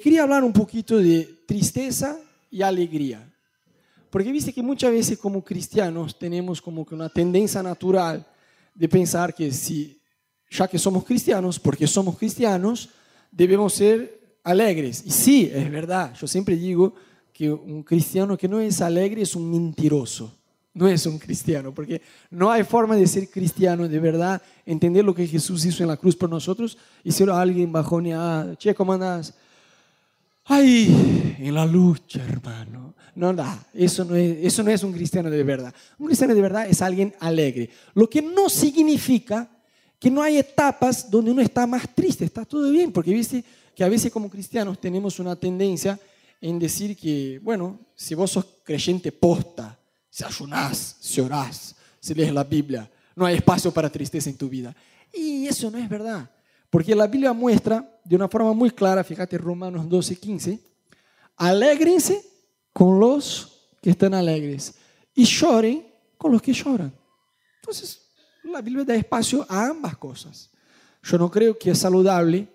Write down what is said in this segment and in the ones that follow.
quería hablar un poquito de tristeza y alegría. Porque viste que muchas veces como cristianos tenemos como que una tendencia natural de pensar que si, ya que somos cristianos, porque somos cristianos, debemos ser alegres. Y sí, es verdad, yo siempre digo que un cristiano que no es alegre es un mentiroso no es un cristiano, porque no hay forma de ser cristiano, de verdad, entender lo que Jesús hizo en la cruz por nosotros y ser alguien bajoneado. Che, ¿cómo andas? Ay, en la lucha, hermano. No, da, eso no, es, eso no es un cristiano de verdad. Un cristiano de verdad es alguien alegre. Lo que no significa que no hay etapas donde uno está más triste, está todo bien, porque viste que a veces como cristianos tenemos una tendencia en decir que, bueno, si vos sos creyente posta, si ayunás, si orás, si lees la Biblia, no hay espacio para tristeza en tu vida. Y eso no es verdad, porque la Biblia muestra de una forma muy clara, fíjate Romanos 12, 15, alégrense con los que están alegres y lloren con los que lloran. Entonces, la Biblia da espacio a ambas cosas. Yo no creo que es saludable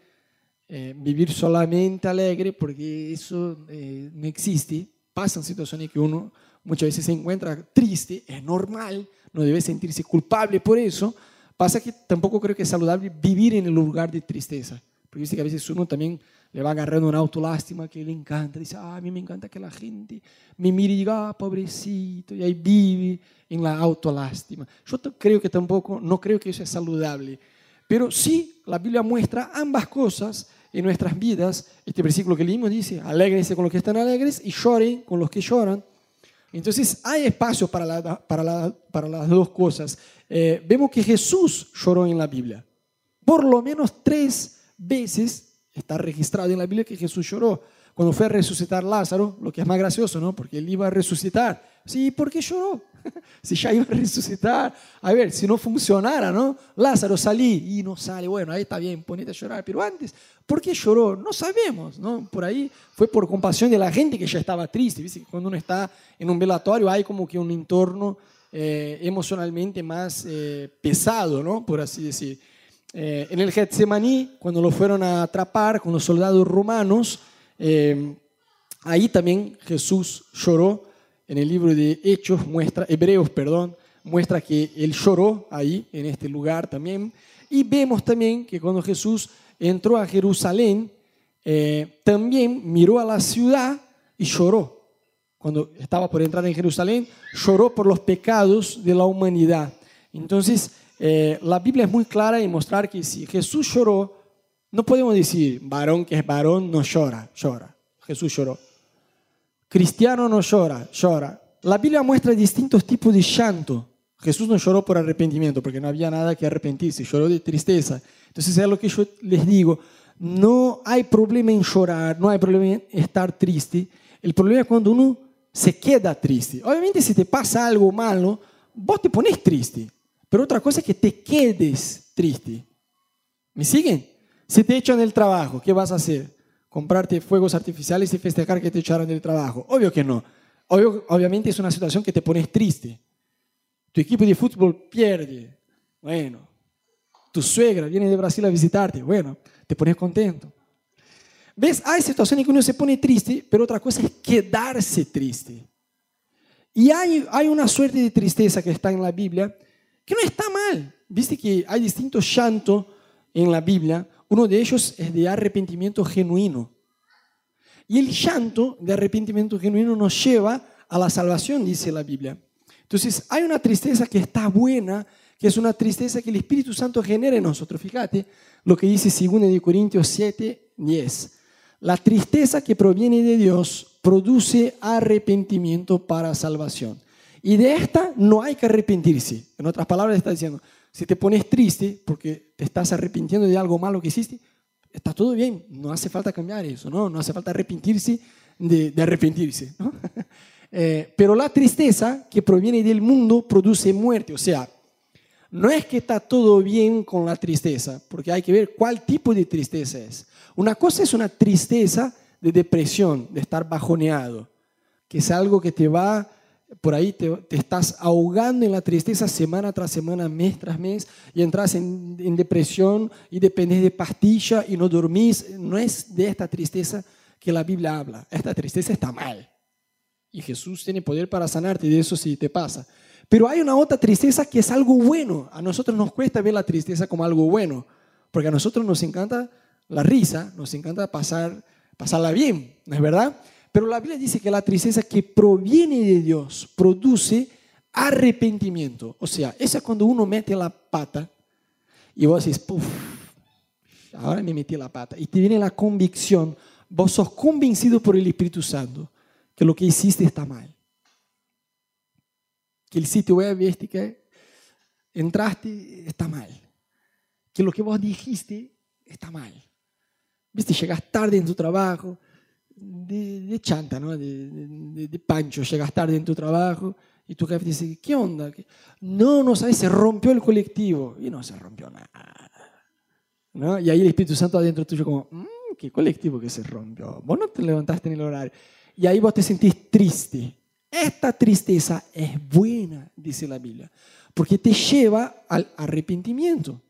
eh, vivir solamente alegre, porque eso eh, no existe. Pasan situaciones que uno muchas veces se encuentra triste, es normal, no debe sentirse culpable por eso. Pasa que tampoco creo que es saludable vivir en el lugar de tristeza. Porque dice que a veces uno también le va agarrando una autolástima que le encanta. Dice, ah, a mí me encanta que la gente me mire y diga, ah, pobrecito, y ahí vive en la autolástima. Yo creo que tampoco, no creo que eso es saludable. Pero sí, la Biblia muestra ambas cosas en nuestras vidas. Este versículo que leímos dice, alégrense con los que están alegres y lloren con los que lloran. Entonces hay espacio para, para, para las dos cosas. Eh, vemos que Jesús lloró en la Biblia. Por lo menos tres veces está registrado en la Biblia que Jesús lloró. Cuando fue a resucitar Lázaro, lo que es más gracioso, ¿no? Porque él iba a resucitar. Sí, ¿por qué lloró? si ya iba a resucitar. A ver, si no funcionara, ¿no? Lázaro salí y no sale. Bueno, ahí está bien, ponete a llorar. Pero antes, ¿por qué lloró? No sabemos, ¿no? Por ahí fue por compasión de la gente que ya estaba triste. ¿Viste? Cuando uno está en un velatorio hay como que un entorno eh, emocionalmente más eh, pesado, ¿no? Por así decir. Eh, en el Getsemaní, cuando lo fueron a atrapar con los soldados romanos, ahí también Jesús lloró en el libro de Hechos muestra, Hebreos, perdón, muestra que él lloró ahí, en este lugar también. Y vemos también que cuando Jesús entró a Jerusalén, eh, también miró a la ciudad y lloró. Cuando estaba por entrar en Jerusalén, lloró por los pecados de la humanidad. Entonces, eh, la Biblia es muy clara en mostrar que si Jesús lloró, no podemos decir, varón que es varón no llora, llora. Jesús lloró. Cristiano no llora, llora. La Biblia muestra distintos tipos de llanto. Jesús no lloró por arrepentimiento porque no había nada que arrepentirse, lloró de tristeza. Entonces es lo que yo les digo, no hay problema en llorar, no hay problema en estar triste. El problema es cuando uno se queda triste. Obviamente si te pasa algo malo, vos te pones triste. Pero otra cosa es que te quedes triste. ¿Me siguen? Si te echan del trabajo, ¿qué vas a hacer? Comprarte fuegos artificiales y festejar que te echaron del trabajo. Obvio que no. obviamente es una situación que te pones triste. Tu equipo de fútbol pierde. Bueno. Tu suegra viene de Brasil a visitarte. Bueno, te pones contento. ¿Ves? Hay situaciones en que uno se pone triste, pero otra cosa es quedarse triste. Y hay, hay una suerte de tristeza que está en la Biblia que no está mal. Viste que hay distintos llantos en la Biblia. Uno de ellos es de arrepentimiento genuino. Y el llanto de arrepentimiento genuino nos lleva a la salvación, dice la Biblia. Entonces, hay una tristeza que está buena, que es una tristeza que el Espíritu Santo genera en nosotros. Fíjate lo que dice 2 Corintios 7, 10. La tristeza que proviene de Dios produce arrepentimiento para salvación. Y de esta no hay que arrepentirse. En otras palabras, está diciendo, si te pones triste porque te estás arrepintiendo de algo malo que hiciste, está todo bien, no hace falta cambiar eso, no, no hace falta arrepentirse de, arrepentirse. Eh, pero la tristeza que proviene del mundo produce muerte, o sea, no es que está todo bien con la tristeza, porque hay que ver cuál tipo de tristeza es. Una cosa es una tristeza de depresión, de estar bajoneado, que es algo que te va por ahí te, estás ahogando en la tristeza semana tras semana, mes tras mes, y entras en, depresión y dependes de pastilla y no dormís. No es de esta tristeza que la Biblia habla. Esta tristeza está mal. Y Jesús tiene poder para sanarte de eso si te pasa. Pero hay una otra tristeza que es algo bueno. A nosotros nos cuesta ver la tristeza como algo bueno, porque a nosotros nos encanta la risa, nos encanta pasar, pasarla bien, ¿no es verdad? Pero la Biblia dice que la tristeza que proviene de Dios produce arrepentimiento. O sea, esa es cuando uno mete la pata y vos decís, puff, ahora me metí la pata. Y te viene la convicción, vos sos convencido por el Espíritu Santo que lo que hiciste está mal. Que el sitio web este que entraste está mal. Que lo que vos dijiste está mal. Viste, llegas tarde en tu trabajo, de, chanta, ¿no? De, pancho, llegas tarde en tu trabajo y tu jefe dice, ¿qué onda? No, no sabes, se rompió el colectivo. Y no se rompió nada. ¿No? Y ahí el Espíritu Santo adentro tuyo como, mm, ¿qué colectivo que se rompió? Vos no te levantaste en el horario. Y ahí vos te sentís triste. Esta tristeza es buena, dice la Biblia, porque te lleva al arrepentimiento.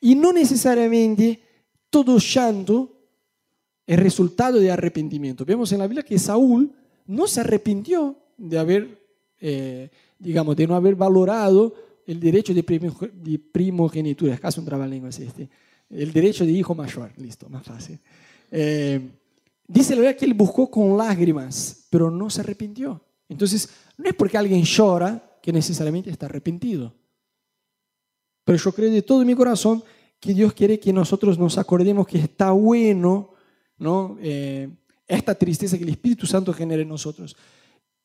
Y no necesariamente todo llanto es resultado de arrepentimiento. Vemos en la Biblia que Saúl no se arrepintió de haber, eh, digamos, de no haber valorado el derecho de, primogenitura. Es casi un trabalenguas este. El derecho de hijo mayor. Listo, más fácil. Eh, dice la Biblia que él buscó con lágrimas, pero no se arrepintió. Entonces, no es porque alguien llora que necesariamente está arrepentido. Pero yo creo de todo mi corazón que Dios quiere que nosotros nos acordemos que está bueno ¿no? Eh, esta tristeza que el Espíritu Santo genera en nosotros.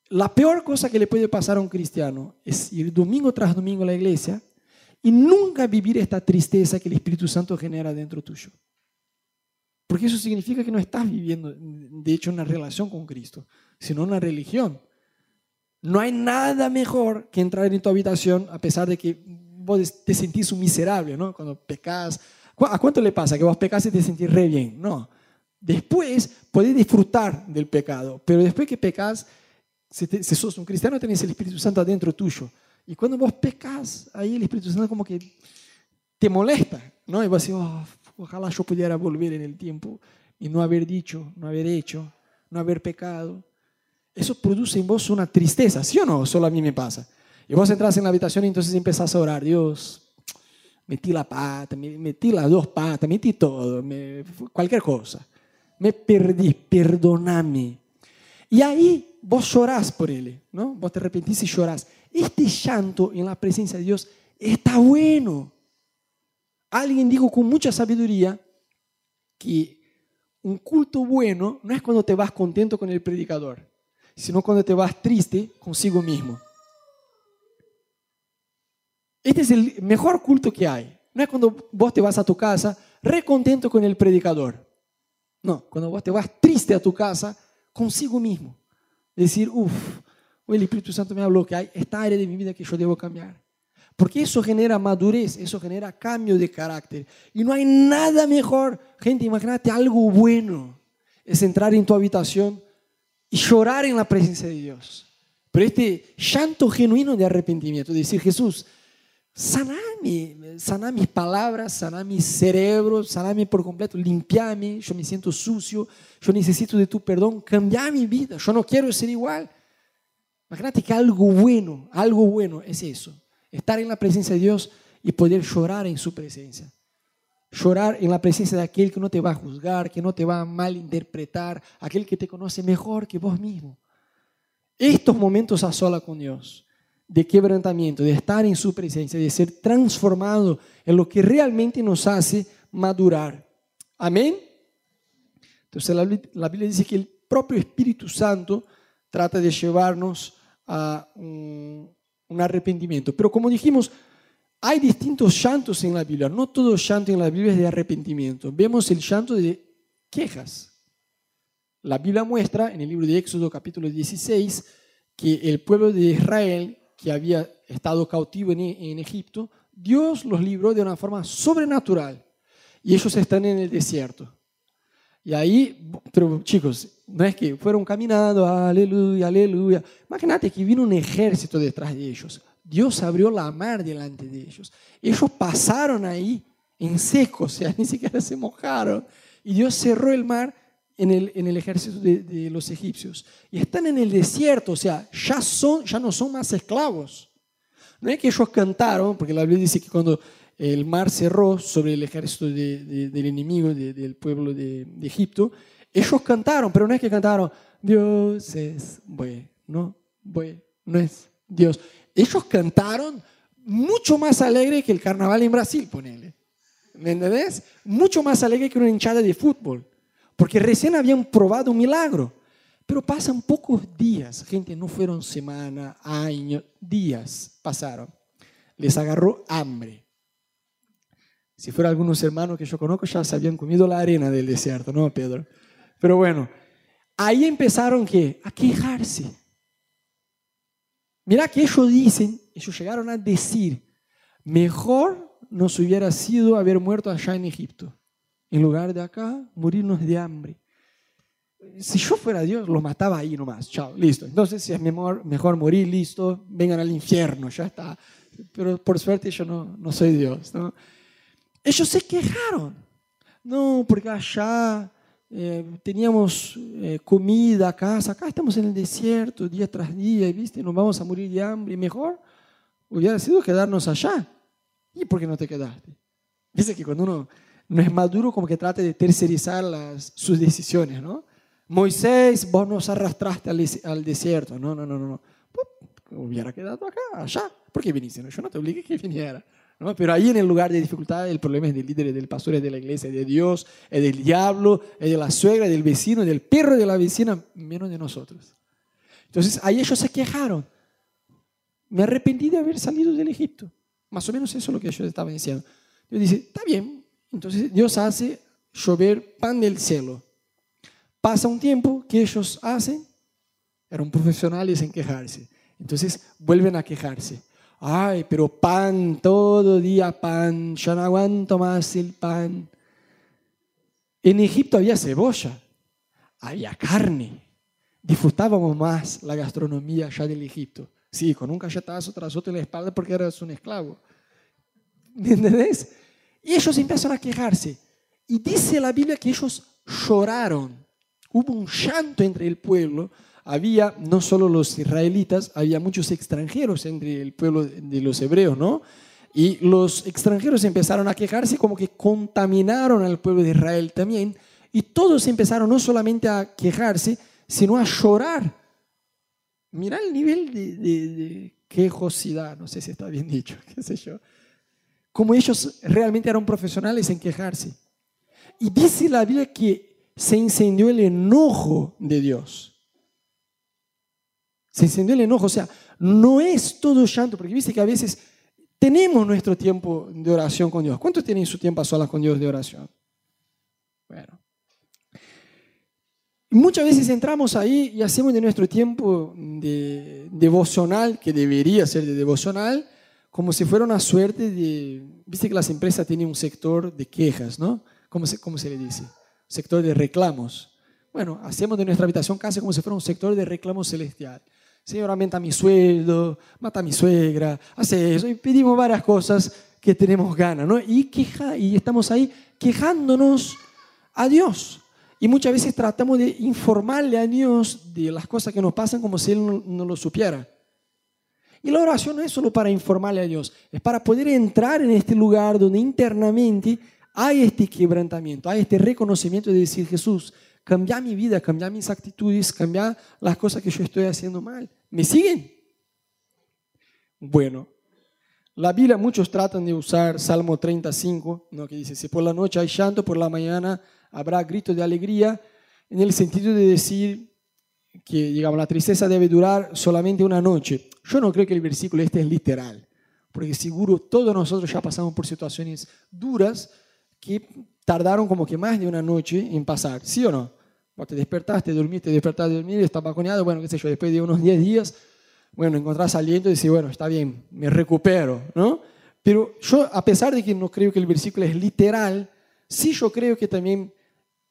La peor cosa que le puede pasar a un cristiano es ir domingo tras domingo a la iglesia y nunca vivir esta tristeza que el Espíritu Santo genera dentro tuyo. Porque eso significa que no estás viviendo, de hecho, una relación con Cristo, sino una religión. No hay nada mejor que entrar en tu habitación a pesar de que vos te sentís un miserable, ¿no? Cuando pecas. ¿A cuánto le pasa que vos pecas y te sentís re bien? No. Después podés disfrutar del pecado, pero después que pecas, si, sos un cristiano, tenés el Espíritu Santo adentro tuyo. Y cuando vos pecas, ahí el Espíritu Santo como que te molesta, ¿no? Y vos decís, oh, ojalá yo pudiera volver en el tiempo y no haber dicho, no haber hecho, no haber pecado. Eso produce en vos una tristeza, ¿sí o no? Solo a mí me pasa. Y vos entras en la habitación y entonces empezás a orar, Dios, metí la pata, metí las dos patas, metí todo, cualquier cosa me perdí, perdóname. Y ahí vos llorás por él, ¿no? Vos te arrepentís y llorás. Este llanto en la presencia de Dios está bueno. Alguien dijo con mucha sabiduría que un culto bueno no es cuando te vas contento con el predicador, sino cuando te vas triste consigo mismo. Este es el mejor culto que hay. No es cuando vos te vas a tu casa recontento con el predicador. No, cuando vos te vas triste a tu casa consigo mismo. Decir, uff, el Espíritu Santo me habló que hay esta área de mi vida que yo debo cambiar. Porque eso genera madurez, eso genera cambio de carácter. Y no hay nada mejor, gente, imagínate algo bueno, es entrar en tu habitación y llorar en la presencia de Dios. Pero este llanto genuino de arrepentimiento, decir, Jesús, saname, sanar mis palabras, sanar mi cerebro, saname por completo, limpiame, yo me siento sucio, yo necesito de tu perdón, cambiar mi vida, yo no quiero ser igual. Imagínate que algo bueno, algo bueno es eso, estar en la presencia de Dios y poder llorar en su presencia. Llorar en la presencia de aquel que no te va a juzgar, que no te va a malinterpretar, aquel que te conoce mejor que vos mismo. Estos momentos a sola con Dios de quebrantamiento, de estar en su presencia, de ser transformado en lo que realmente nos hace madurar. Amén. Entonces la, Biblia dice que el propio Espíritu Santo trata de llevarnos a un, arrepentimiento. Pero como dijimos, hay distintos llantos en la Biblia. No todo llanto en la Biblia es de arrepentimiento. Vemos el llanto de quejas. La Biblia muestra en el libro de Éxodo capítulo 16 que el pueblo de Israel que había estado cautivo en, Egipto, Dios los libró de una forma sobrenatural y ellos están en el desierto. Y ahí, pero chicos, no es que fueron caminando, aleluya, aleluya. Imagínate que vino un ejército detrás de ellos. Dios abrió la mar delante de ellos. Ellos pasaron ahí en seco, o sea, ni siquiera se mojaron. Y Dios cerró el mar en el, en el ejército de, de, los egipcios y están en el desierto, o sea, ya, son, ya no son más esclavos. No es que ellos cantaron, porque la Biblia dice que cuando el mar cerró sobre el ejército de, del enemigo, del pueblo de, Egipto, ellos cantaron, pero no es que cantaron, Dios es bueno, bueno, no es Dios. Ellos cantaron mucho más alegre que el carnaval en Brasil, ponele. ¿Me entendés? Mucho más alegre que una hinchada de fútbol. Porque recién habían probado un milagro. Pero pasan pocos días, gente, no fueron semanas, años, días pasaron. Les agarró hambre. Si fueran algunos hermanos que yo conozco, ya se habían comido la arena del desierto, ¿no, Pedro? Pero bueno, ahí empezaron ¿qué? a quejarse. Mira que ellos dicen, ellos llegaron a decir, mejor nos hubiera sido haber muerto allá en Egipto, en lugar de acá morirnos de hambre. Si yo fuera Dios, los mataba ahí nomás, chao, listo. Entonces, si es mejor, mejor morir, listo, vengan al infierno, ya está. Pero por suerte yo no, no soy Dios. ¿no? Ellos se quejaron. No, porque allá eh, teníamos eh, comida, casa, acá estamos en el desierto día tras día, y viste, nos vamos a morir de hambre. Mejor hubiera sido quedarnos allá. ¿Y por qué no te quedaste? Dice que cuando uno no es maduro, como que trata de tercerizar las, sus decisiones, ¿no? Moisés, vos nos arrastraste al, desierto. No, no, no, no. Hubiera quedado acá, allá. ¿Por qué viniste? yo no te obligué que viniera. ¿no? Pero ahí en el lugar de dificultad, el problema es del líder, del pastor, es de la iglesia, de Dios, es del diablo, es de la suegra, del vecino, del perro de la vecina, menos de nosotros. Entonces ahí ellos se quejaron. Me arrepentí de haber salido del Egipto. Más o menos eso es lo que ellos estaban diciendo. Dios dice, está bien. Entonces Dios hace llover pan del cielo. Pasa un tiempo, que ellos hacen? Eran profesionales en quejarse. Entonces vuelven a quejarse. Ay, pero pan, todo día pan, yo no aguanto más el pan. En Egipto había cebolla, había carne. Disfrutábamos más la gastronomía allá del Egipto. Sí, con un cachetazo tras otro en la espalda porque eras un esclavo. ¿Me entendés? Y ellos empiezan a quejarse. Y dice la Biblia que ellos lloraron. Hubo un llanto entre el pueblo había no solo los israelitas, había muchos extranjeros entre el pueblo de los hebreos, ¿no? Y los extranjeros empezaron a quejarse como que contaminaron al pueblo de Israel también. Y todos empezaron no solamente a quejarse, sino a llorar. Mira el nivel de, quejosidad, no sé si está bien dicho, qué sé yo. Como ellos realmente eran profesionales en quejarse. Y dice la Biblia que se incendió el enojo de Dios. Se encendió el enojo. O sea, no es todo llanto, porque viste que a veces tenemos nuestro tiempo de oración con Dios. ¿Cuántos tienen su tiempo a solas con Dios de oración? Bueno. Muchas veces entramos ahí y hacemos de nuestro tiempo de devocional, que debería ser de devocional, como si fuera una suerte de... Viste que las empresas tienen un sector de quejas, ¿no? ¿Cómo se, cómo se le dice? Sector de reclamos. Bueno, hacemos de nuestra habitación casi como si fuera un sector de reclamos celestial. Señor, aumenta mi sueldo, mata a mi suegra, hace eso. Y pedimos varias cosas que tenemos ganas, ¿no? Y, queja, y estamos ahí quejándonos a Dios. Y muchas veces tratamos de informarle a Dios de las cosas que nos pasan como si Él no, lo supiera. Y la oración no es solo para informarle a Dios, es para poder entrar en este lugar donde internamente hay este quebrantamiento, hay este reconocimiento de decir, Jesús, cambiar mi vida, cambiar mis actitudes, cambiar las cosas que yo estoy haciendo mal. ¿Me siguen? Bueno, la Biblia muchos tratan de usar Salmo 35, ¿no? que dice, si por la noche hay llanto, por la mañana habrá grito de alegría, en el sentido de decir que digamos, la tristeza debe durar solamente una noche. Yo no creo que el versículo este es literal, porque seguro todos nosotros ya pasamos por situaciones duras que tardaron como que más de una noche en pasar, ¿sí o no? Vos te despertaste, dormiste, despertaste, dormiste, estás bajoneado, bueno, qué sé yo, después de unos 10 días, bueno, encontrás aliento y decís, bueno, está bien, me recupero, ¿no? Pero yo, a pesar de que no creo que el versículo es literal, sí yo creo que también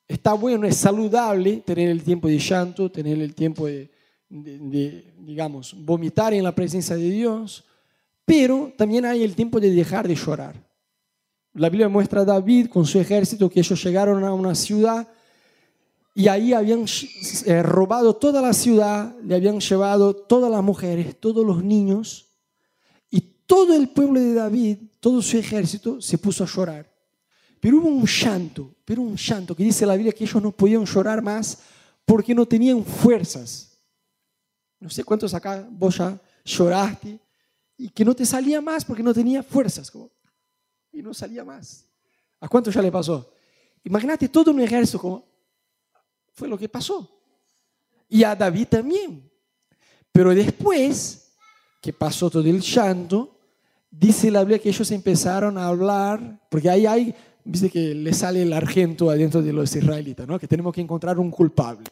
está bueno, es saludable tener el tiempo de llanto, tener el tiempo de, digamos, vomitar en la presencia de Dios, pero también hay el tiempo de dejar de llorar. La Biblia muestra a David con su ejército que ellos llegaron a una ciudad y ahí habían eh, robado toda la ciudad, le habían llevado todas las mujeres, todos los niños, y todo el pueblo de David, todo su ejército se puso a llorar. Pero hubo un llanto, pero un llanto que dice la Biblia que ellos no podían llorar más porque no tenían fuerzas. No sé cuántos acá vos ya lloraste y que no te salía más porque no tenía fuerzas. y no salía más. ¿A cuántos ya le pasó? Imagínate todo un ejército como fue lo que pasó. Y a David también. Pero después que pasó todo el llanto, dice la Biblia que ellos empezaron a hablar, porque ahí hay, viste que le sale el argento adentro de los israelitas, ¿no? Que tenemos que encontrar un culpable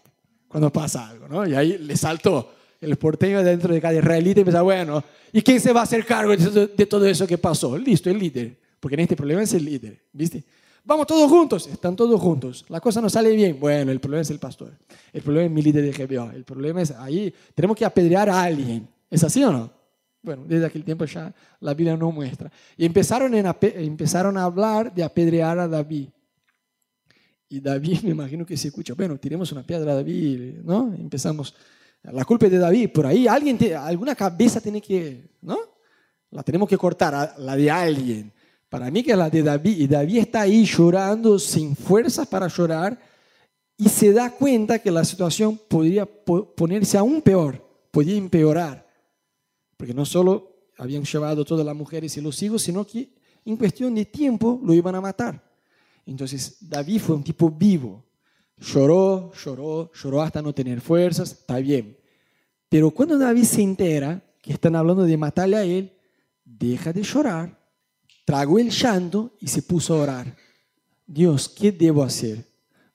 cuando pasa algo, ¿no? Y ahí le saltó el porteño dentro de cada israelita y empieza, bueno, ¿y quién se va a hacer cargo de todo eso que pasó? Listo, el líder, porque en este problema es el líder, ¿viste? Vamos todos juntos, están todos juntos. La cosa no sale bien. Bueno, el problema es el pastor. El problema es mi líder de GBO. El problema es ahí, tenemos que apedrear a alguien. ¿Es así o no? Bueno, desde aquel tiempo ya la Biblia no muestra. Y empezaron, en, empezaron a hablar de apedrear a David. Y David, me imagino que se escucha, bueno, tiremos una piedra a David, ¿no? Empezamos, la culpa es de David, por ahí alguien, alguna cabeza tiene que, ¿no? La tenemos que cortar, la de alguien. Para mí que es la de David. Y David está ahí llorando sin fuerzas para llorar y se da cuenta que la situación podría ponerse aún peor, podía empeorar. Porque no solo habían llevado todas las mujeres y los hijos, sino que en cuestión de tiempo lo iban a matar. Entonces David fue un tipo vivo. Lloró, lloró, lloró hasta no tener fuerzas, está bien. Pero cuando David se entera que están hablando de matarle a él, deja de llorar tragó el llanto y se puso a orar. Dios, ¿qué debo hacer?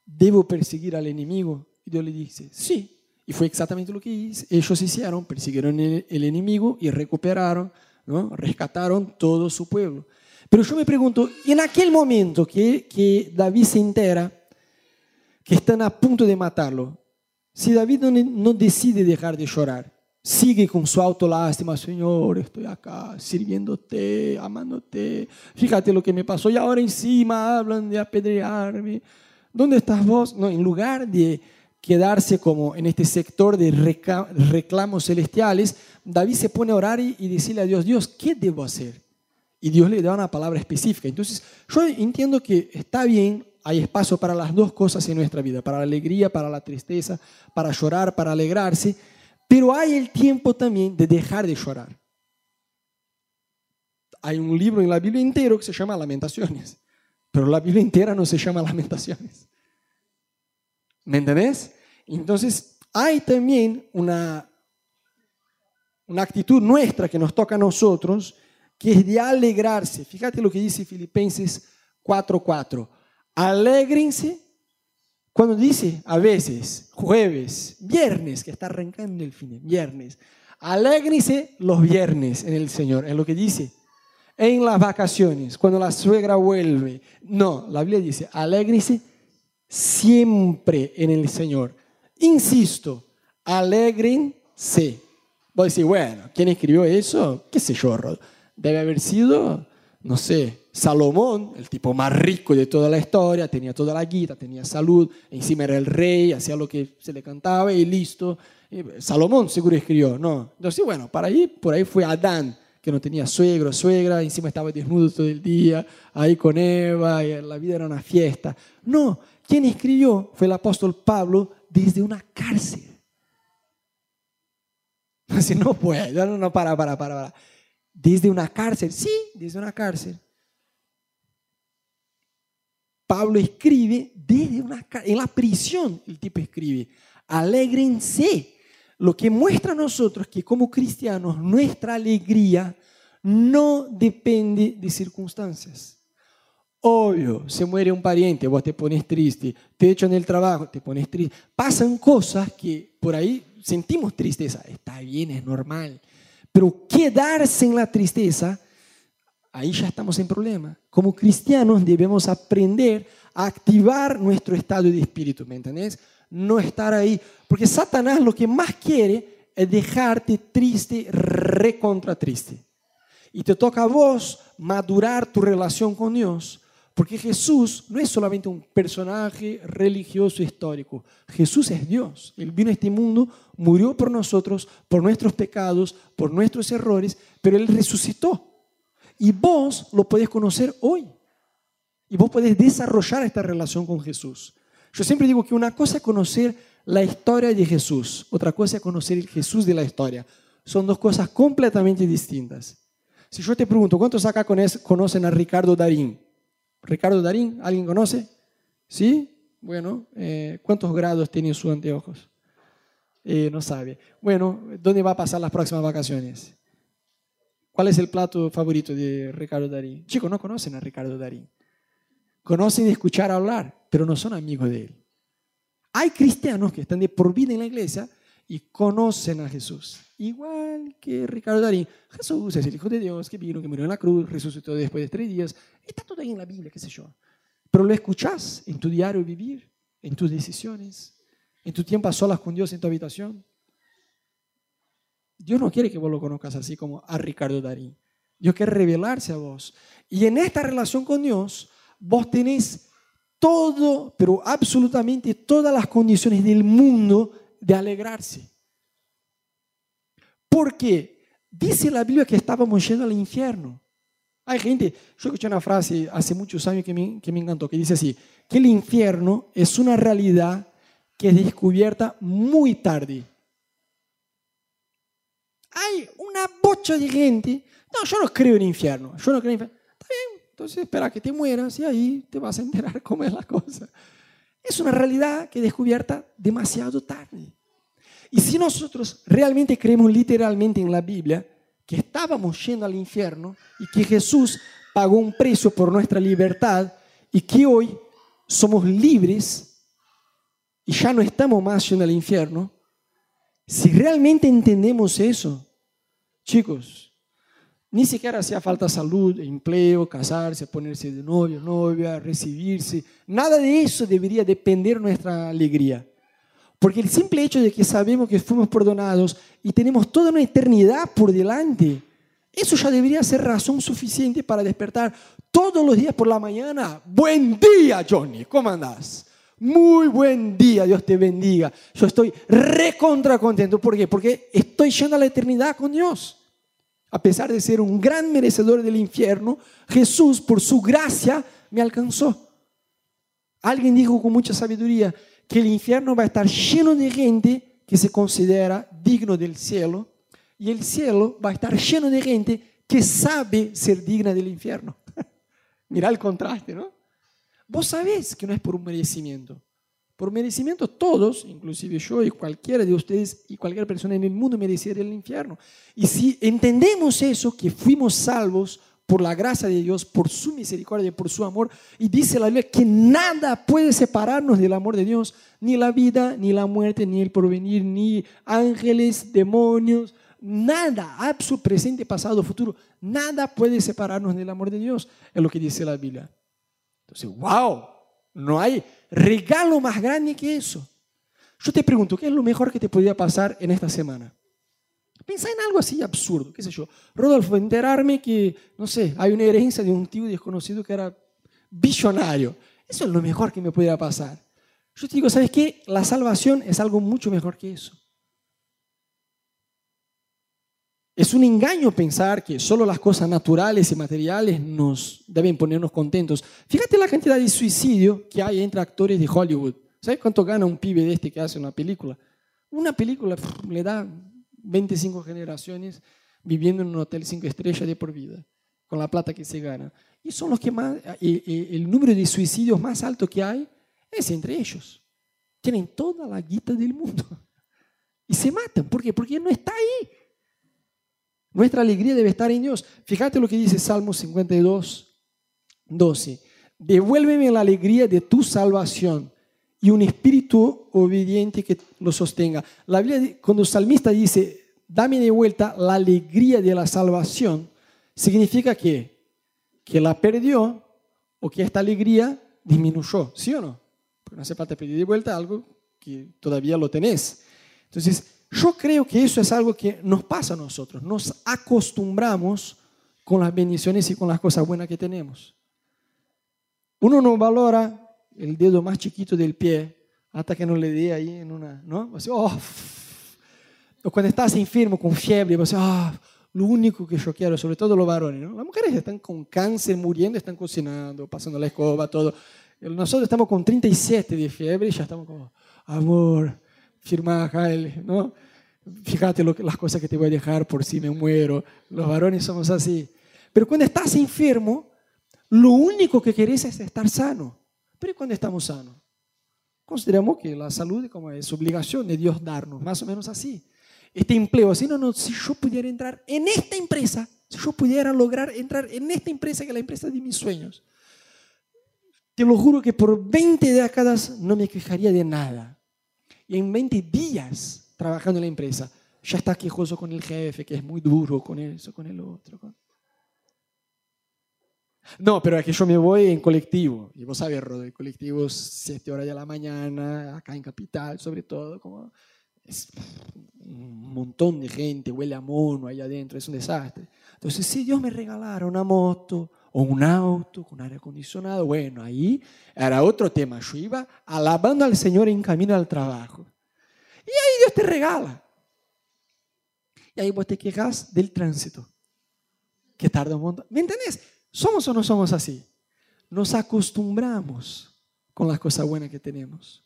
¿Debo perseguir al enemigo? Y Dios le dice, sí. Y fue exactamente lo que ellos hicieron, persiguieron el, enemigo y recuperaron, ¿no? rescataron todo su pueblo. Pero yo me pregunto, en aquel momento que, que David se entera que están a punto de matarlo, si David no, no decide dejar de llorar, Sigue con su autolástima, Señor, estoy acá sirviéndote, amándote. Fíjate lo que me pasó y ahora encima hablan de apedrearme. ¿Dónde estás vos? No, en lugar de quedarse como en este sector de reclamos celestiales, David se pone a orar y, decirle a Dios, Dios, ¿qué debo hacer? Y Dios le da una palabra específica. Entonces, yo entiendo que está bien, hay espacio para las dos cosas en nuestra vida, para la alegría, para la tristeza, para llorar, para alegrarse pero hay el tiempo también de dejar de llorar. Hay un libro en la Biblia entero que se llama Lamentaciones, pero la Biblia entera no se llama Lamentaciones. ¿Me entendés? Entonces, hay también una, una actitud nuestra que nos toca a nosotros, que es de alegrarse. Fíjate lo que dice Filipenses 4:4. Alégrense cuando dice a veces, jueves, viernes, que está arrancando el fin, viernes, alégrense los viernes en el Señor, es lo que dice. En las vacaciones, cuando la suegra vuelve. No, la Biblia dice, alégrense siempre en el Señor. Insisto, alégrense. Voy a decir, bueno, ¿quién escribió eso? ¿Qué sé yo? Debe haber sido, no sé, Salomón, el tipo más rico de toda la historia, tenía toda la guita, tenía salud, encima era el rey, hacía lo que se le cantaba y listo. Salomón seguro escribió, ¿no? Entonces, bueno, para ahí, por ahí fue Adán, que no tenía suegro, suegra, encima estaba desnudo todo el día, ahí con Eva, y la vida era una fiesta. No, quien escribió fue el apóstol Pablo desde una cárcel. Así no puede, no, no, para, para, para, para. Desde una cárcel, sí, desde una cárcel. Pablo escribe desde una, en la prisión, el tipo escribe, alégrense. Lo que muestra a nosotros que como cristianos nuestra alegría no depende de circunstancias. Obvio, se muere un pariente, vos te pones triste, te echan el trabajo, te pones triste. Pasan cosas que por ahí sentimos tristeza, está bien, es normal. Pero quedarse en la tristeza ahí ya estamos en problema. Como cristianos debemos aprender a activar nuestro estado de espíritu, ¿me entendés? No estar ahí, porque Satanás lo que más quiere es dejarte triste, recontra triste. Y te toca a vos madurar tu relación con Dios Porque Jesús no es solamente un personaje religioso histórico. Jesús es Dios. Él vino a este mundo, murió por nosotros, por nuestros pecados, por nuestros errores, pero Él resucitó. Y vos lo podés conocer hoy. Y vos podés desarrollar esta relación con Jesús. Yo siempre digo que una cosa es conocer la historia de Jesús, otra cosa es conocer el Jesús de la historia. Son dos cosas completamente distintas. Si yo te pregunto, ¿cuántos acá conocen a Ricardo Darín? Ricardo Darín, ¿alguien conoce? ¿Sí? Bueno, eh, ¿cuántos grados tiene sus anteojos? Eh, no sabe. Bueno, ¿dónde va a pasar las próximas vacaciones? ¿Cuál es el plato favorito de Ricardo Darín? Chicos, no conocen a Ricardo Darín. Conocen escuchar hablar, pero no son amigos de él. Hay cristianos que están de por vida en la iglesia y conocen a Jesús. Igual que Ricardo Darín. Jesús es el Hijo de Dios que vino, que murió en la cruz, resucitó después de tres días. Está todo ahí en la Biblia, qué sé yo. Pero lo escuchás en tu diario vivir, en tus decisiones, en tu tiempo a solas con Dios en tu habitación. Dios no quiere que vos lo conozcas así como a Ricardo Darín. Dios quiere revelarse a vos. Y en esta relación con Dios, vos tenés todo, pero absolutamente todas las condiciones del mundo de alegrarse. Porque dice la Biblia que estábamos yendo al infierno. Hay gente, yo escuché una frase hace muchos años que me, que me encantó, que dice así, que el infierno es una realidad que es descubierta muy tarde. Hay una bocha de gente, no, yo no creo en infierno, yo no creo en infierno. Está bien, entonces espera que te mueras y ahí te vas a enterar cómo es la cosa. Es una realidad que descubierta demasiado tarde. Y si nosotros realmente creemos literalmente en la Biblia, que estábamos yendo al infierno y que Jesús pagó un precio por nuestra libertad y que hoy somos libres y ya no estamos más yendo al infierno, si realmente entendemos eso, chicos, ni siquiera hacía falta salud, empleo, casarse, ponerse de novio, novia, recibirse. Nada de eso debería depender nuestra alegría. Porque el simple hecho de que sabemos que fuimos perdonados y tenemos toda una eternidad por delante, eso ya debería ser razón suficiente para despertar todos los días por la mañana. Buen día, Johnny, ¿cómo andás? Muy buen día, Dios te bendiga. Yo estoy recontra contento. ¿Por qué? Porque estoy yendo a la eternidad con Dios. A pesar de ser un gran merecedor del infierno, Jesús, por su gracia, me alcanzó. Alguien dijo con mucha sabiduría que el infierno va a estar lleno de gente que se considera digno del cielo y el cielo va a estar lleno de gente que sabe ser digna del infierno. Mira el contraste, ¿no? Vos sabés que no es por un merecimiento. Por merecimiento todos, inclusive yo y cualquiera de ustedes y cualquier persona en el mundo merecería el infierno. Y si entendemos eso, que fuimos salvos por la gracia de Dios, por su misericordia, por su amor, y dice la Biblia que nada puede separarnos del amor de Dios, ni la vida, ni la muerte, ni el porvenir, ni ángeles, demonios, nada, absoluto, presente, pasado, futuro, nada puede separarnos del amor de Dios, es lo que dice la Biblia. Entonces, wow, no hay regalo más grande que eso. Yo te pregunto, ¿qué es lo mejor que te podría pasar en esta semana? Piensa en algo así absurdo, qué sé yo. Rodolfo, enterarme que, no sé, hay una herencia de un tío desconocido que era visionario. Eso es lo mejor que me podría pasar. Yo te digo, ¿sabes qué? La salvación es algo mucho mejor que eso. Es un engaño pensar que solo las cosas naturales y materiales nos deben ponernos contentos. Fíjate la cantidad de suicidio que hay entre actores de Hollywood. ¿Sabes cuánto gana un pibe de este que hace una película? Una película le da 25 generaciones viviendo en un hotel cinco estrellas de por vida, con la plata que se gana. Y son los que más, el número de suicidios más alto que hay es entre ellos. Tienen toda la guita del mundo. Y se matan. ¿Por qué? Porque no está ahí. Nuestra alegría debe estar en Dios. Fíjate lo que dice Salmo 52, 12. Devuélveme la alegría de tu salvación y un espíritu obediente que lo sostenga. La Biblia, cuando el salmista dice, dame de vuelta la alegría de la salvación, significa que, que la perdió o que esta alegría disminuyó, ¿sí o no? Porque no hace falta pedir de vuelta algo que todavía lo tenés. Entonces, yo creo que eso es algo que nos pasa a nosotros. Nos acostumbramos con las bendiciones y con las cosas buenas que tenemos. Uno no valora el dedo más chiquito del pie hasta que no le dé ahí en una, ¿no? oh, o cuando estás enfermo con fiebre, você, ah, lo único que yo quiero, sobre todo los varones, ¿no? Las mujeres están con cáncer, muriendo, están cocinando, pasando la escoba, todo. Nosotros estamos con 37 de fiebre y ya estamos como, amor, firma acá, ¿no? Fíjate lo, las cosas que te voy a dejar por si me muero. Los varones somos así. Pero cuando estás enfermo, lo único que querés es estar sano. Pero cuando estamos sanos? Consideramos que la salud como es obligación de Dios darnos, más o menos así. Este empleo, así no, no, si yo pudiera entrar en esta empresa, si yo pudiera lograr entrar en esta empresa que es la empresa de mis sueños, te lo juro que por 20 décadas no me quejaría de nada. Y en 20 días trabajando en la empresa, ya está quejoso con el jefe, que es muy duro con eso, con el otro. No, pero que yo me voy en colectivo. Y vos sabés, Rodo, el colectivo 7 horas de la mañana, acá en Capital, sobre todo, como es un montón de gente, huele a mono ahí adentro, es un desastre. Entonces, si Dios me regalara una moto o un auto con aire acondicionado, bueno, ahí era otro tema. Yo iba alabando al Señor en camino al trabajo. Y ahí Dios te regala. Y ahí vos te quejas del tránsito, que tarda un montón. ¿Me entendés? ¿Somos o no somos así? Nos acostumbramos con las cosas buenas que tenemos.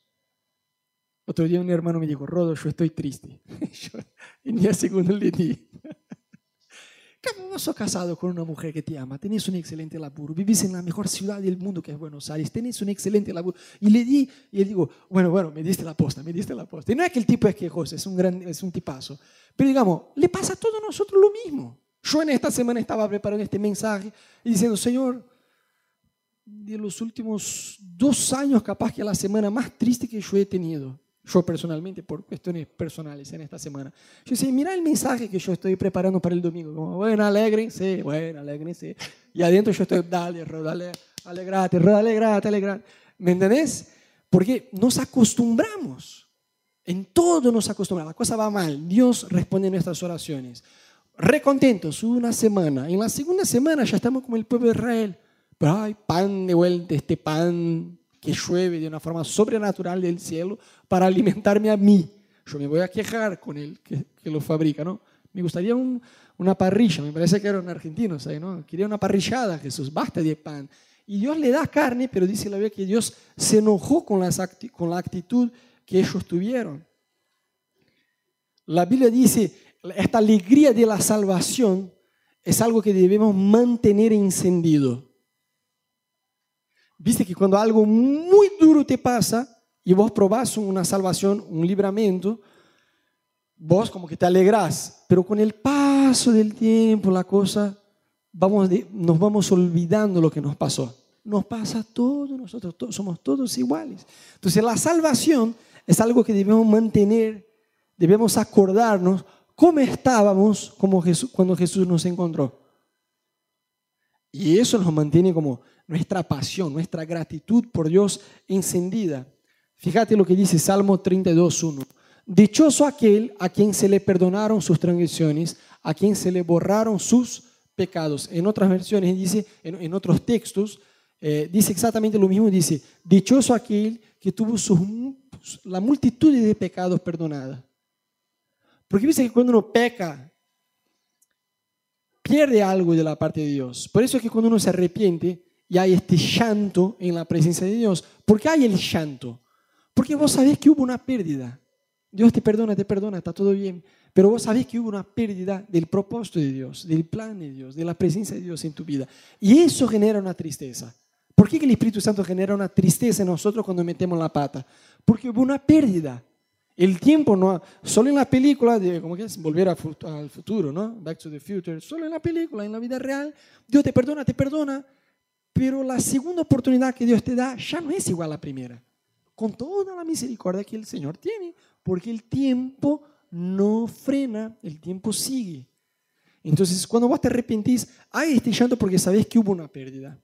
Otro día un hermano me dijo, Rodo, yo estoy triste. yo, en día segundo le di. Vos sos casado con una mujer que te ama, tenés un excelente laburo, vivís en la mejor ciudad del mundo que es Buenos Aires, tenés un excelente laburo. Y le di, y él digo, bueno, bueno, me diste la posta, me diste la posta. Y no es que el tipo es quejoso, es un, gran, es un tipazo. Pero digamos, le pasa a todos nosotros lo mismo. Yo en esta semana estaba preparando este mensaje y diciendo, Señor, de los últimos dos años, capaz que la semana más triste que yo he tenido, yo personalmente, por cuestiones personales en esta semana. Yo decía, mira el mensaje que yo estoy preparando para el domingo, como, bueno, alegrense, bueno, alegrense. Y adentro yo estoy, dale, dale, alegrate, alegrate, alegrate. ¿Me entendés? Porque nos acostumbramos, en todo nos acostumbramos, la cosa va mal, Dios responde nuestras oraciones recontentos una semana. En la segunda semana ya estamos como el pueblo de Israel. Pero hay pan de vuelta, este pan que llueve de una forma sobrenatural del cielo para alimentarme a mí. Yo me voy a quejar con el que, lo fabrica, ¿no? Me gustaría una parrilla, me parece que eran argentinos ahí, ¿no? Quería una parrillada, Jesús, basta de pan. Y Dios le da carne, pero dice la Biblia que Dios se enojó con, con la actitud que ellos tuvieron. La Biblia dice, esta alegría de la salvación es algo que debemos mantener encendido. Viste que cuando algo muy duro te pasa y vos probás una salvación, un libramiento, vos como que te alegrás, pero con el paso del tiempo la cosa, vamos nos vamos olvidando lo que nos pasó. Nos pasa todo, nosotros somos todos iguales. Entonces la salvación es algo que debemos mantener, debemos acordarnos cómo estábamos como Jesús, cuando Jesús nos encontró. Y eso nos mantiene como nuestra pasión, nuestra gratitud por Dios encendida. Fíjate lo que dice Salmo 32.1. Dichoso aquel a quien se le perdonaron sus transgresiones, a quien se le borraron sus pecados. En otras versiones dice, en, otros textos, eh, dice exactamente lo mismo. Dice, dichoso aquel que tuvo la multitud de pecados perdonadas. Porque dice que cuando uno peca, pierde algo de la parte de Dios. Por eso es que cuando uno se arrepiente y hay este llanto en la presencia de Dios, ¿por qué hay el llanto? Porque vos sabés que hubo una pérdida. Dios te perdona, te perdona, está todo bien. Pero vos sabés que hubo una pérdida del propósito de Dios, del plan de Dios, de la presencia de Dios en tu vida. Y eso genera una tristeza. ¿Por qué el Espíritu Santo genera una tristeza en nosotros cuando metemos la pata? Porque hubo una pérdida. El tiempo no, solo en la película de, ¿cómo que es? Volver al futuro, ¿no? Back to the Future, solo en la película, en la vida real, Dios te perdona, te perdona, pero la segunda oportunidad que Dios te da ya no es igual a la primera, con toda la misericordia que el Señor tiene, porque el tiempo no frena, el tiempo sigue. Entonces, cuando vos te arrepentís, hay este llanto porque sabés que hubo una pérdida.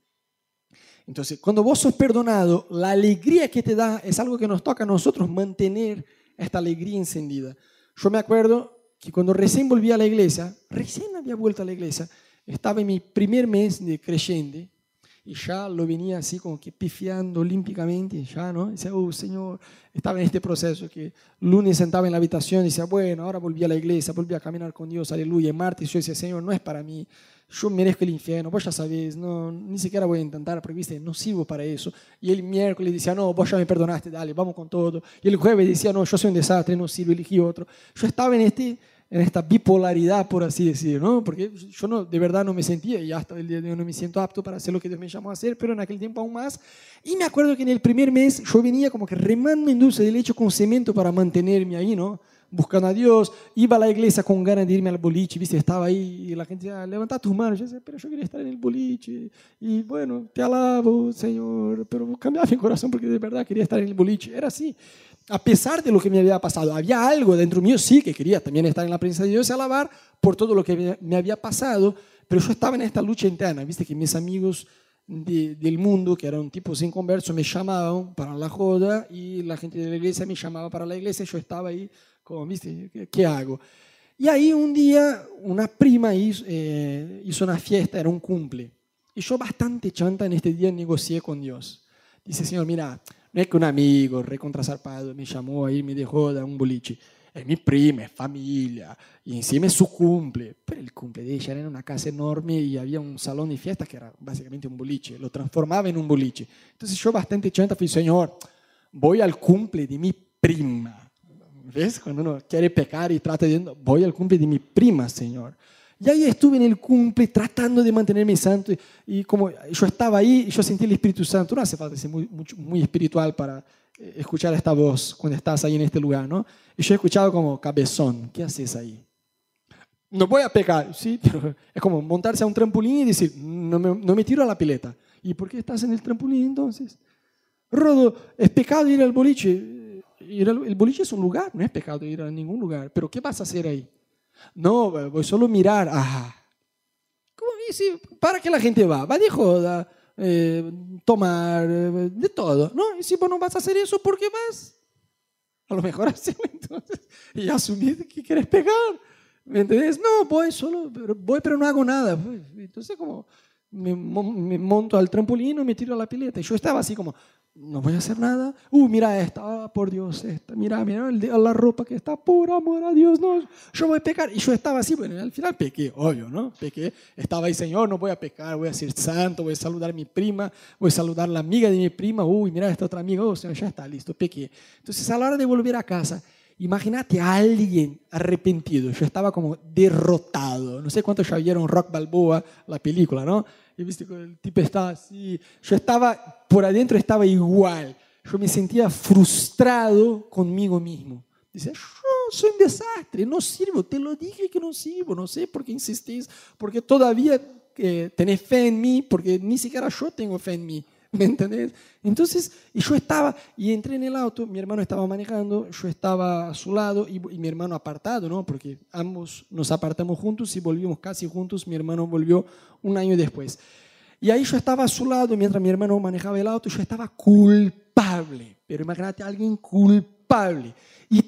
Entonces, cuando vos sos perdonado, la alegría que te da es algo que nos toca a nosotros mantener esta alegría encendida. Yo me acuerdo que cuando recién volví a la iglesia, recién había vuelto a la iglesia, estaba en mi primer mes de creyente, y ya lo venía así como que pifiando olímpicamente, ya, ¿no? decía, oh, Señor, estaba en este proceso que lunes sentaba en la habitación y decía, bueno, ahora volví a la iglesia, volví a caminar con Dios, aleluya. Y martes yo decía, Señor, no es para mí, yo merezco el infierno, vos ya sabés, no, ni siquiera voy a intentar, porque viste, no sirvo para eso. Y el miércoles decía, no, vos ya me perdonaste, dale, vamos con todo. Y el jueves decía, no, yo soy un desastre, no sirvo, elegí otro. Yo estaba en este en esta bipolaridad, por así decir, ¿no? Porque yo no, de verdad no me sentía, y hasta el día de hoy no me siento apto para hacer lo que Dios me llamó a hacer, pero en aquel tiempo aún más. Y me acuerdo que en el primer mes yo venía como que remando en dulce de leche con cemento para mantenerme ahí, ¿no? Buscando a Dios, iba a la iglesia con ganas de irme al boliche, ¿viste? Estaba ahí y la gente decía, levanta tus manos. Yo decía, pero yo quería estar en el boliche. Y bueno, te alabo, Señor, pero cambiaba mi corazón porque de verdad quería estar en el boliche. Era así a pesar de lo que me había pasado, había algo dentro mío, sí, que quería también estar en la presencia de Dios y alabar por todo lo que me había pasado, pero yo estaba en esta lucha interna, viste que mis amigos del mundo, que eran tipos sin converso, me llamaban para la joda y la gente de la iglesia me llamaba para la iglesia, yo estaba ahí como, viste, ¿qué, hago? Y ahí un día una prima hizo, eh, hizo una fiesta, era un cumple, y yo bastante chanta en este día negocié con Dios. Dice, Señor, mira, no es que un amigo recontrasarpado me llamó ahí, me dejó dar un boliche. Es mi prima, es familia, y encima es su cumple. Pero el cumple de ella era una casa enorme y había un salón de fiestas que era básicamente un boliche, lo transformaba en un boliche. Entonces yo bastante chanta fui, Señor, voy al cumple de mi prima. ¿Ves? Cuando uno quiere pecar y trata de, voy al cumple de mi prima, Señor. Y ahí estuve en el cumple tratando de mantenerme santo y, como yo estaba ahí, yo sentí el Espíritu Santo. No hace falta ser muy, muy, espiritual para eh, escuchar esta voz cuando estás ahí en este lugar, ¿no? Y yo he escuchado como, cabezón, ¿qué haces ahí? No voy a pecar, sí, es como montarse a un trampolín y decir, no me, no me tiro a la pileta. ¿Y por qué estás en el trampolín entonces? Rodo, es pecado ir al boliche. Ir al, el boliche es un lugar, no es pecado ir a ningún lugar. Pero ¿qué vas a hacer ahí? No, voy solo a mirar. Ah, ¿Cómo dice? ¿Para qué la gente va? Va de joda, eh, tomar, eh, de todo. ¿no? Y si vos no vas a hacer eso, ¿por qué vas? A lo mejor así, entonces, y asumir que quieres pegar. ¿Me entendés? No, voy solo, voy pero no hago nada. Entonces, como me, monto al trampolín y me tiro a la pileta. Yo estaba así como, no voy a hacer nada. Uh, mira esta, ah, por Dios, esta, mira, mira la ropa que está, por amor a Dios, no, yo voy a pecar. Y yo estaba así, bueno, al final pequé, obvio, ¿no? Pequé, estaba ahí, Señor, no voy a pecar, voy a ser santo, voy a saludar a mi prima, voy a saludar a la amiga de mi prima, uy, mira esta otra amiga, oh, Señor, ya está, listo, pequé. Entonces, a la hora de volver a casa, imagínate a alguien arrepentido, yo estaba como derrotado, no sé cuántos ya vieron Rock Balboa, la película, ¿no? Y viste, el tipo estaba así. Yo estaba, por adentro estaba igual. Yo me sentía frustrado conmigo mismo. Dice, yo soy un desastre, no sirvo, te lo dije que no sirvo, no sé por qué insistís, porque todavía eh, tenés fe en mí, porque ni siquiera yo tengo fe en mí. ¿Me entendés? Entonces, y yo estaba, y entré en el auto, mi hermano estaba manejando, yo estaba a su lado y, mi hermano apartado, ¿no? Porque ambos nos apartamos juntos y volvimos casi juntos, mi hermano volvió un año después. Y ahí yo estaba a su lado mientras mi hermano manejaba el auto, yo estaba culpable, pero imagínate alguien culpable y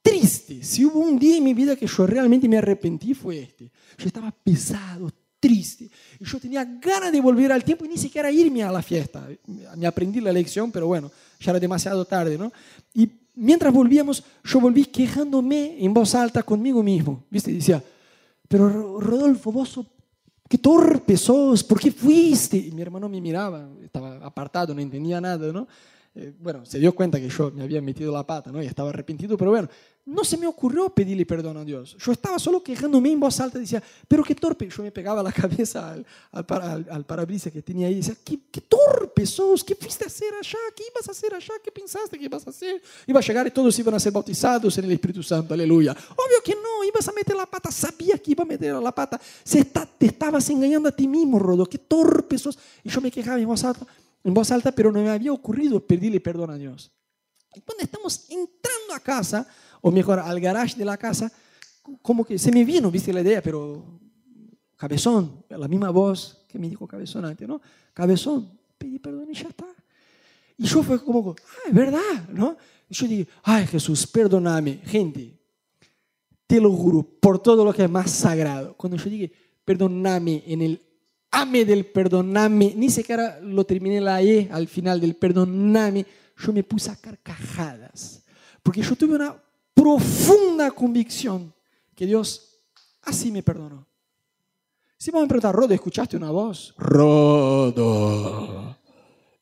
triste. Si hubo un día en mi vida que yo realmente me arrepentí fue este. Yo estaba pesado, triste. Yo tenía ganas de volver al tiempo y ni siquiera irme a la fiesta. Me aprendí la lección, pero bueno, ya era demasiado tarde, ¿no? Y mientras volvíamos, yo volví quejándome en voz alta conmigo mismo. ¿Viste? Y decía, pero Rodolfo, vos qué torpe sos, ¿por qué fuiste? Y mi hermano me miraba, estaba apartado, no entendía nada, ¿no? Eh, bueno, se dio cuenta que yo me había metido la pata, ¿no? Y estaba arrepentido, pero bueno, no se me ocurrió pedirle perdón a Dios. Yo estaba solo quejándome en voz alta, decía, pero qué torpe. Yo me pegaba la cabeza al, al, al, parabrisas que tenía ahí, decía, ¿Qué, torpe sos, ¿qué fuiste a hacer allá? ¿Qué ibas a hacer allá? ¿Qué pensaste que ibas a hacer? Iba a llegar y todos iban a ser bautizados en el Espíritu Santo, aleluya. Obvio que no, ibas a meter la pata, sabías que iba a meter la pata. Se está, te estabas engañando a ti mismo, Rodo, qué torpe sos. Y yo me quejaba en voz alta en voz alta, pero no me había ocurrido pedirle perdón a Dios. Y cuando estamos entrando a casa, o mejor al garage de la casa, como que se me vino, viste la idea, pero cabezón, la misma voz que me dijo cabezón antes, ¿no? Cabezón, pedí perdón y ya está. Y yo fue como, ah, es verdad, ¿no? Y yo dije, ay Jesús, perdóname. Gente, te lo juro, por todo lo que es más sagrado. Cuando yo dije, perdóname en el ame del perdoname, ni siquiera lo terminé la E al final del perdoname, yo me puse a carcajadas, porque yo tuve una profunda convicción que Dios así me perdonó. Si vamos a preguntar, Rodo, ¿escuchaste una voz? Rodo,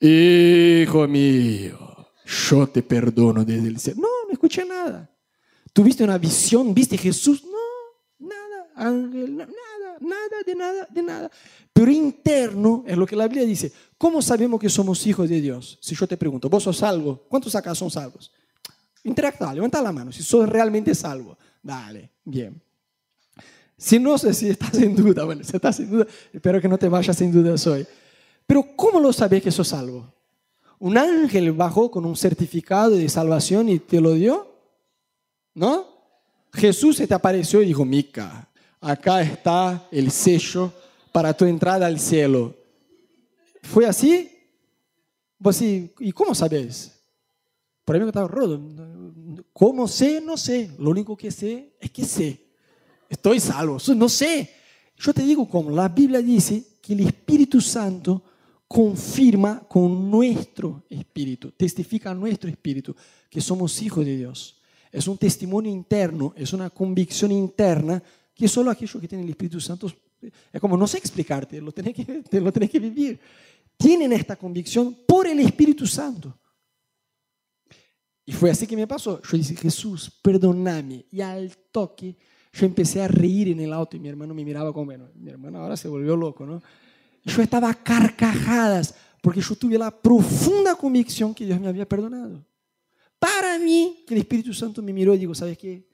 hijo mío, yo te perdono desde el cielo. No, no escuché nada. ¿Tuviste una visión? ¿Viste Jesús? No, nada, ángel, nada, nada, de nada, de nada. Pero interno es lo que la Biblia dice. ¿Cómo sabemos que somos hijos de Dios? Si yo te pregunto, ¿vos sos salvo? ¿Cuántos acá son salvos? Interactúa, levanta la mano. Si sos realmente salvo, dale, bien. Si no sé si estás en duda, bueno, si estás en duda, espero que no te vayas sin duda hoy. Pero ¿cómo lo sabes que sos salvo? ¿Un ángel bajó con un certificado de salvación y te lo dio? ¿No? Jesús se te apareció y dijo, Mica, acá está el sello para tu entrada al cielo. ¿Fue así? Sí, ¿y cómo sabes? Por ahí me estaba rodo. ¿Cómo sé? No sé. Lo único que sé es que sé. Estoy salvo. No sé. Yo te digo como la Biblia dice que el Espíritu Santo confirma con nuestro espíritu, testifica nuestro espíritu que somos hijos de Dios. Es un testimonio interno, es una convicción interna que solo aquellos que tienen el Espíritu Santo, es como, no sé explicarte, lo tenés que, lo tenés que vivir. Tienen esta convicción por el Espíritu Santo. Y fue así que me pasó. Yo dije, Jesús, perdóname. Y al toque yo empecé a reír en el auto y mi hermano me miraba como, bueno, mi hermano ahora se volvió loco, ¿no? Yo estaba a carcajadas porque yo tuve la profunda convicción que Dios me había perdonado. Para mí, que el Espíritu Santo me miró y dijo, ¿sabes qué?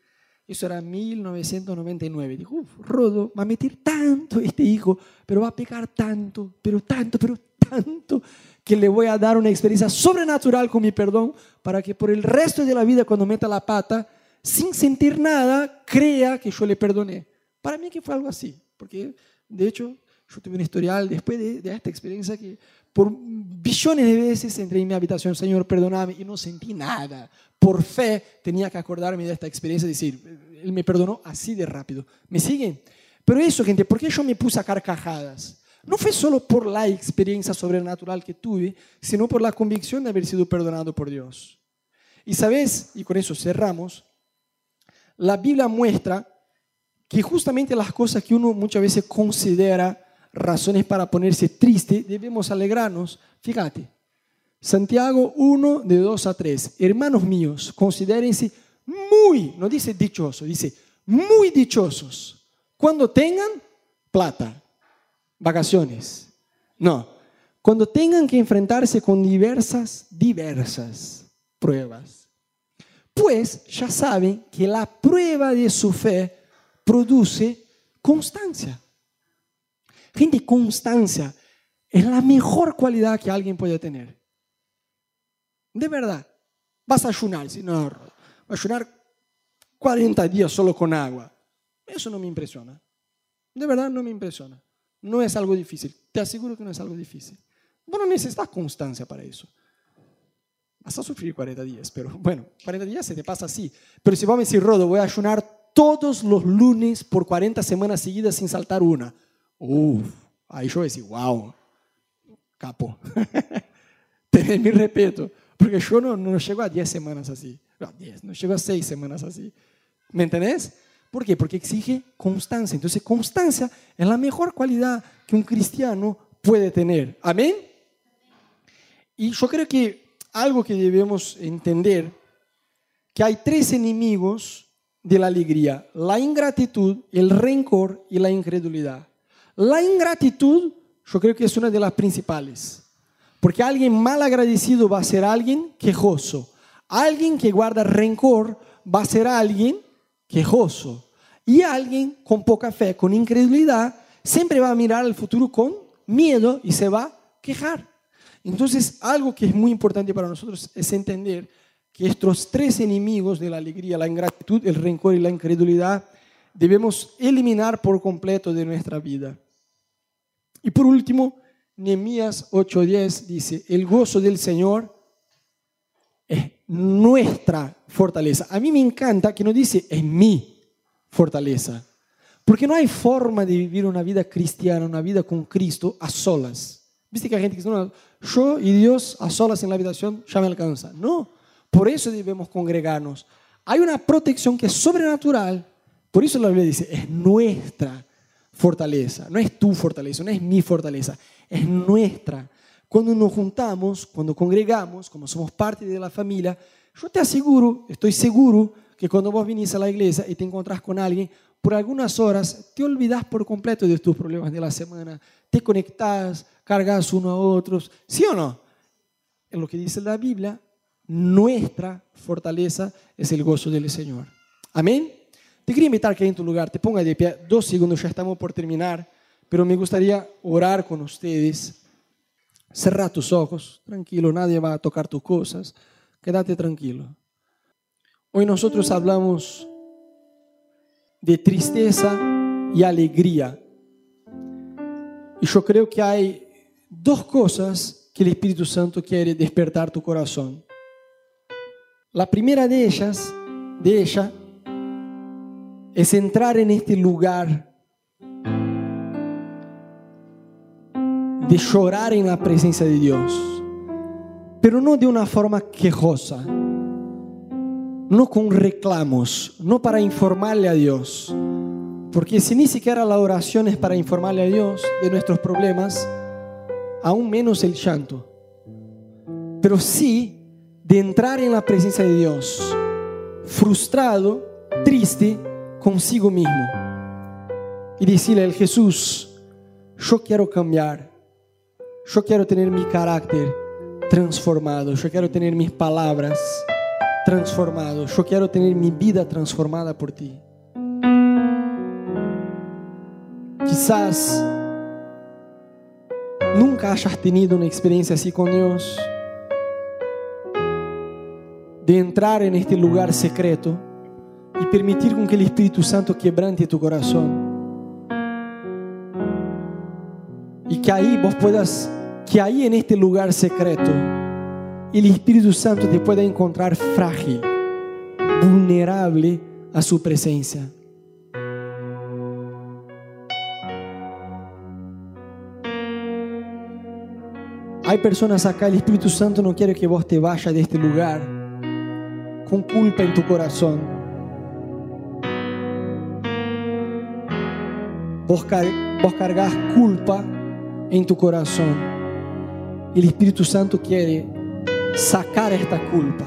Eso era 1999. Dijo, uff, Rodo, va a meter tanto este hijo, pero va a pecar tanto, pero tanto, pero tanto, que le voy a dar una experiencia sobrenatural con mi perdón para que por el resto de la vida, cuando meta la pata, sin sentir nada, crea que yo le perdoné. Para mí que fue algo así, porque de hecho yo tuve un historial después de, esta experiencia que por billones de veces entré en mi habitación, Señor, perdóname, y no sentí nada. Por fe tenía que acordarme de esta experiencia y decir, Él me perdonó así de rápido. ¿Me siguen? Pero eso, gente, ¿por qué yo me puse a carcajadas? No fue solo por la experiencia sobrenatural que tuve, sino por la convicción de haber sido perdonado por Dios. Y sabes, y con eso cerramos, la Biblia muestra que justamente las cosas que uno muchas veces considera razones para ponerse triste, debemos alegrarnos. Fíjate, Santiago 1, de 2 a 3. Hermanos míos, considérense muy, no dice dichoso, dice muy dichosos cuando tengan plata, vacaciones. No, cuando tengan que enfrentarse con diversas, diversas pruebas pues ya saben que la prueba de su fe produce constancia. Gente, constancia es la mejor cualidad que alguien puede tener. De verdad. Vas a ayunar, si no, a ayunar 40 días solo con agua. Eso no me impresiona. De verdad no me impresiona. No es algo difícil. Te aseguro que no es algo difícil. Vos necesitas constancia para eso. Vas a sufrir 40 días, pero bueno, 40 días se te pasa así. Pero si vos me decís, Rodo, voy a ayunar todos los lunes por 40 semanas seguidas sin saltar una. Uf, ahí yo voy a decir, wow, capo. Tenés mi respeto, porque yo no, no llego a 10 semanas así. No, 10, no llego a 6 semanas así. ¿Me entendés? ¿Por qué? Porque exige constancia. Entonces, constancia es la mejor cualidad que un cristiano puede tener. Amén. Y yo creo que algo que debemos entender, que hay tres enemigos de la alegría, la ingratitud, el rencor y la incredulidad. La ingratitud yo creo que es una de las principales, porque alguien mal agradecido va a ser alguien quejoso, alguien que guarda rencor va a ser alguien quejoso y alguien con poca fe, con incredulidad, siempre va a mirar al futuro con miedo y se va a quejar. Entonces, algo que es muy importante para nosotros es entender que estos tres enemigos de la alegría, la ingratitud, el rencor y la incredulidad, debemos eliminar por completo de nuestra vida. Y por último, Nehemías 8:10 dice, el gozo del Señor es nuestra fortaleza. A mí me encanta que no dice es mi fortaleza, Porque no hay forma de vivir una vida cristiana, una vida con Cristo a solas. Viste que hay gente que dice, yo y Dios a solas en la habitación ya me alcanza. No, por eso debemos congregarnos. Hay una protección que es sobrenatural. Por eso la Biblia dice, es nuestra fortaleza. No es tu fortaleza, no es mi fortaleza, es nuestra. Cuando nos juntamos, cuando congregamos, como somos parte de la familia, yo te aseguro, estoy seguro que cuando vos vinís a la iglesia y te encontrás con alguien, por algunas horas te olvidas por completo de tus problemas de la semana, te conectás, cargas uno a otros, ¿sí o no? En lo que dice la Biblia, nuestra fortaleza es el gozo del Señor. Amén. Te quería invitar que en tu lugar te ponga de pie. Dos segundos, ya estamos por terminar, pero me gustaría orar con ustedes. Cerra tus ojos, tranquilo, nadie va a tocar tus cosas. Quédate tranquilo. Hoy nosotros hablamos de tristeza y alegría. Y yo creo que hay dos cosas que el Espíritu Santo quiere despertar tu corazón. La primera de ellas, de ella, es entrar en este lugar de llorar en la presencia de Dios, pero no de una forma quejosa, no con reclamos, no para informarle a Dios, porque si ni siquiera la oración es para informarle a Dios de nuestros problemas, aún menos el llanto, pero sí de entrar en la presencia de Dios, frustrado, triste, consigo mismo y decirle al Jesús, yo quiero cambiar, yo quiero tener mi carácter transformado, yo quiero tener mis palabras transformadas, yo quiero tener mi vida transformada por ti. Quizás nunca hayas tenido una experiencia así con Dios, de entrar en este lugar secreto y permitir con que el Espíritu Santo quebrante tu corazón. Y que ahí vos puedas, que ahí en este lugar secreto, el Espíritu Santo te pueda encontrar frágil, vulnerable a su presencia. Hay personas acá, el Espíritu Santo no quiere que vos te vayas de este lugar con culpa en tu corazón Vos, cargas culpa en tu corazón. El Espíritu Santo quiere sacar esta culpa.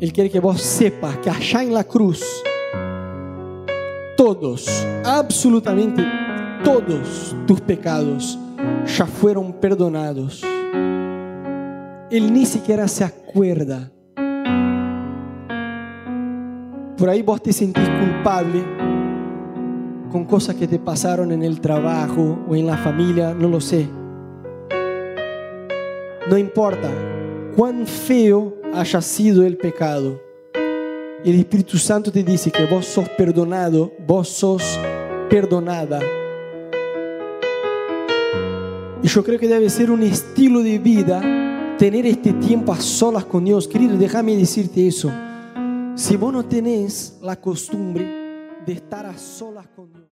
Él quiere que vos sepas que allá en la cruz, todos, absolutamente todos tus pecados ya fueron perdonados. Él ni siquiera se acuerda. Por ahí vos te sentís culpable con cosas que te pasaron en el trabajo o en la familia, no lo sé. No importa cuán feo haya sido el pecado. El Espíritu Santo te dice que vos sos perdonado, vos sos perdonada. Y yo creo que debe ser un estilo de vida tener este tiempo a solas con Dios. Querido, déjame decirte eso. Si vos no tenés la costumbre de estar a solas con Dios.